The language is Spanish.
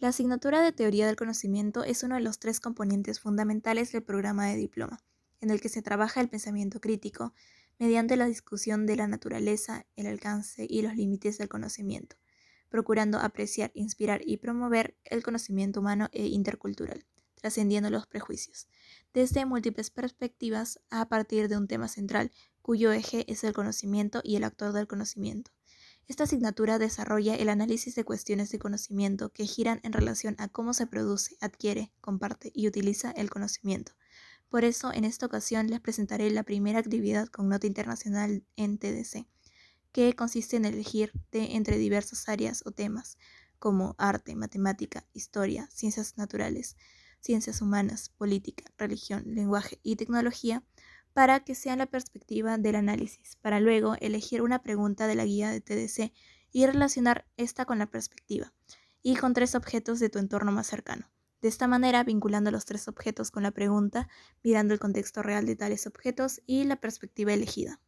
La asignatura de Teoría del Conocimiento es uno de los tres componentes fundamentales del programa de diploma, en el que se trabaja el pensamiento crítico mediante la discusión de la naturaleza, el alcance y los límites del conocimiento, procurando apreciar, inspirar y promover el conocimiento humano e intercultural, trascendiendo los prejuicios, desde múltiples perspectivas a partir de un tema central, cuyo eje es el conocimiento y el actor del conocimiento. Esta asignatura desarrolla el análisis de cuestiones de conocimiento que giran en relación a cómo se produce, adquiere, comparte y utiliza el conocimiento. Por eso, en esta ocasión les presentaré la primera actividad con nota internacional en TDC, que consiste en elegir de entre diversas áreas o temas, como arte, matemática, historia, ciencias naturales, ciencias humanas, política, religión, lenguaje y tecnología, para que sea la perspectiva del análisis, para luego elegir una pregunta de la guía de TDC y relacionar esta con la perspectiva, y con tres objetos de tu entorno más cercano. De esta manera, vinculando los tres objetos con la pregunta, mirando el contexto real de tales objetos y la perspectiva elegida.